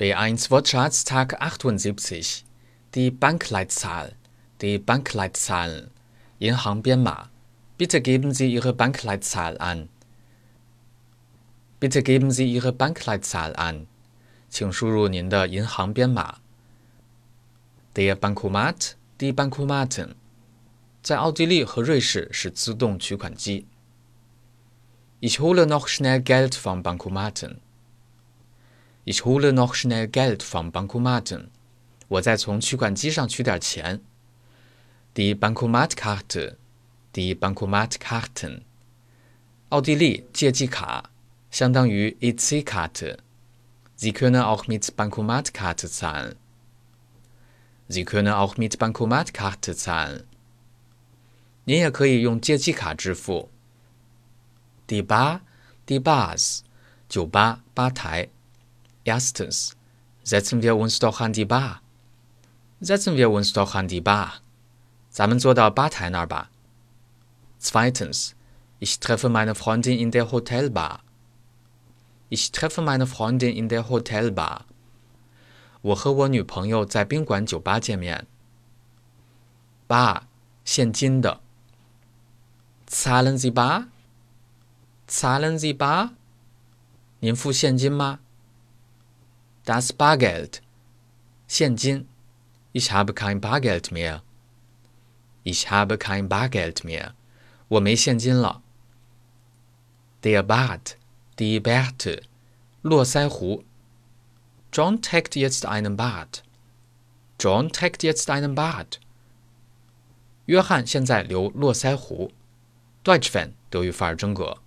B1 Wortschatztag 78. Die Bankleitzahl, die Bankleitzahlen, 银行编码. Bitte geben Sie Ihre Bankleitzahl an. Bitte geben Sie Ihre Bankleitzahl an. 请输入您的银行编码。Der Bankomat, die Bankomaten，在奥地利和瑞士是自动取款机。Ich hole noch schnell Geld vom Bankomaten. Ich hole noch schnell Geld vom Bankomaten. 我再从取款机上取点钱。Die Bankomatkarte, die Bankomatkarten. 奥地利借记卡相当于 EC-Karte. Sie können auch mit Bankomatkarte zahlen. Sie können auch mit Bankomatkarte zahlen. 您也可以用借记卡支付。Die Bar, die Bars. 酒吧，吧台。 Erstens, setzen wir uns doch an die Bar. Setzen wir uns doch an die Bar. 咱们坐到吧台那儿吧。Zweitens, ich treffe meine Freundin in der Hotelbar. Ich treffe meine Freundin in der Hotelbar. 我和我女朋友在宾馆酒吧见面。Bar，现金的。Zahlen Sie bar? Zahlen Sie bar? 您付现金吗 ？Das Bargeld，现金。Ich habe kein Bargeld mehr. Ich habe kein Bargeld mehr. 我没现金了。Der Bart, die Bärte，络腮胡。John trägt jetzt einen Bart. John trägt jetzt einen Bart. 约翰现在留络腮胡。Deutsch fan 德语范儿真格。